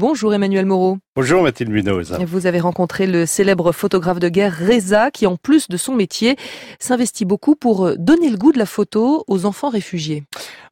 Bonjour Emmanuel Moreau. Bonjour Mathilde Munoz. Vous avez rencontré le célèbre photographe de guerre Reza qui en plus de son métier s'investit beaucoup pour donner le goût de la photo aux enfants réfugiés.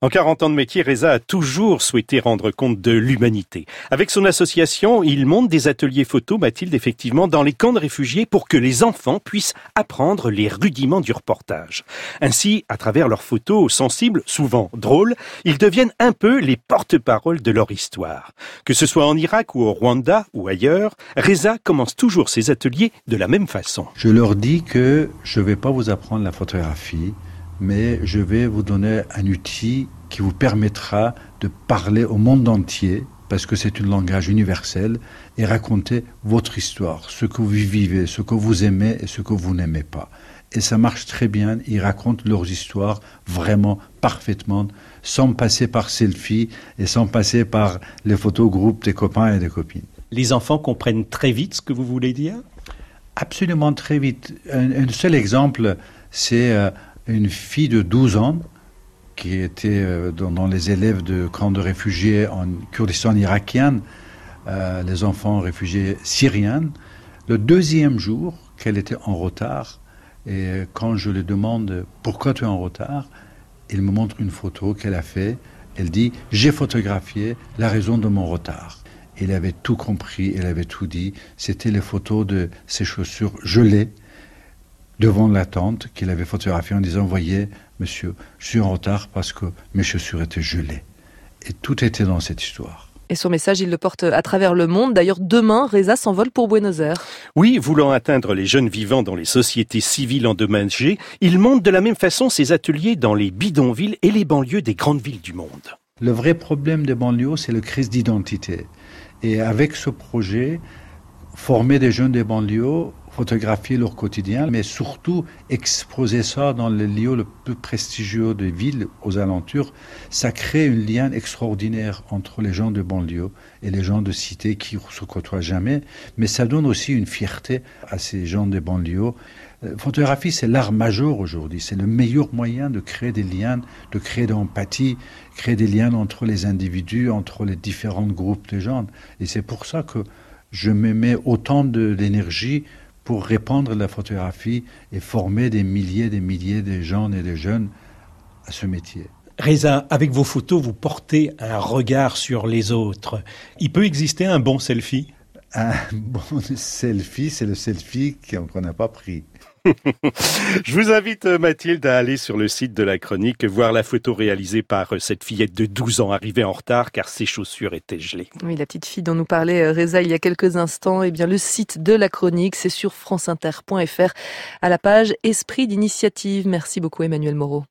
En 40 ans de métier, Reza a toujours souhaité rendre compte de l'humanité. Avec son association, il monte des ateliers photos, Mathilde, effectivement, dans les camps de réfugiés pour que les enfants puissent apprendre les rudiments du reportage. Ainsi, à travers leurs photos sensibles, souvent drôles, ils deviennent un peu les porte-parole de leur histoire. Que ce soit en Irak ou au Rwanda ou ailleurs, Reza commence toujours ses ateliers de la même façon. Je leur dis que je ne vais pas vous apprendre la photographie, mais je vais vous donner un outil qui vous permettra de parler au monde entier, parce que c'est un langage universel, et raconter votre histoire, ce que vous vivez, ce que vous aimez et ce que vous n'aimez pas. Et ça marche très bien, ils racontent leurs histoires vraiment parfaitement, sans passer par selfie et sans passer par les photos groupes des copains et des copines. Les enfants comprennent très vite ce que vous voulez dire? Absolument très vite. Un, seul exemple, c'est... Euh, une fille de 12 ans qui était euh, dans, les élèves de camps de réfugiés en Kurdistan irakien, euh, les enfants réfugiés syriens. Le deuxième jour qu'elle était en retard, et quand je lui demande pourquoi tu es en retard, il me montre une photo qu'elle a fait. Elle dit j'ai photographié la raison de mon retard. Elle avait tout compris, elle avait tout dit. C'était les photos de ses chaussures gelées devant la tente qu'il avait photographiée en disant Voyez, monsieur, je suis en retard parce que mes chaussures étaient gelées. Et tout était dans cette histoire. Et son message, il le porte à travers le monde. D'ailleurs, demain, Reza s'envole pour Buenos Aires. Oui, voulant atteindre les jeunes vivants dans les sociétés civiles endommagées, il monte de la même façon ses ateliers dans les bidonvilles et les banlieues des grandes villes du monde. Le vrai problème des banlieues, c'est le crise d'identité. Et avec ce projet, former des jeunes des banlieues photographier leur quotidien, mais surtout exposer ça dans les lieux le plus prestigieux des villes aux alentours, ça crée un lien extraordinaire entre les gens de banlieue et les gens de cité qui se côtoient jamais, mais ça donne aussi une fierté à ces gens des banlieues. La euh, photographie, c'est l'art majeur aujourd'hui. C'est le meilleur moyen de créer des liens, de créer de l'empathie, créer des liens entre les individus, entre les différents groupes de gens. Et c'est pour ça que je me mets autant d'énergie pour répandre la photographie et former des milliers et des milliers de gens et de jeunes à ce métier. Reza, avec vos photos, vous portez un regard sur les autres. Il peut exister un bon selfie? Un bon selfie, c'est le selfie qu'on n'a pas pris. Je vous invite, euh, Mathilde, à aller sur le site de la chronique, voir la photo réalisée par euh, cette fillette de 12 ans arrivée en retard car ses chaussures étaient gelées. Oui, la petite fille dont nous parlait euh, Reza il y a quelques instants, eh bien, le site de la chronique, c'est sur franceinter.fr à la page Esprit d'initiative. Merci beaucoup, Emmanuel Moreau.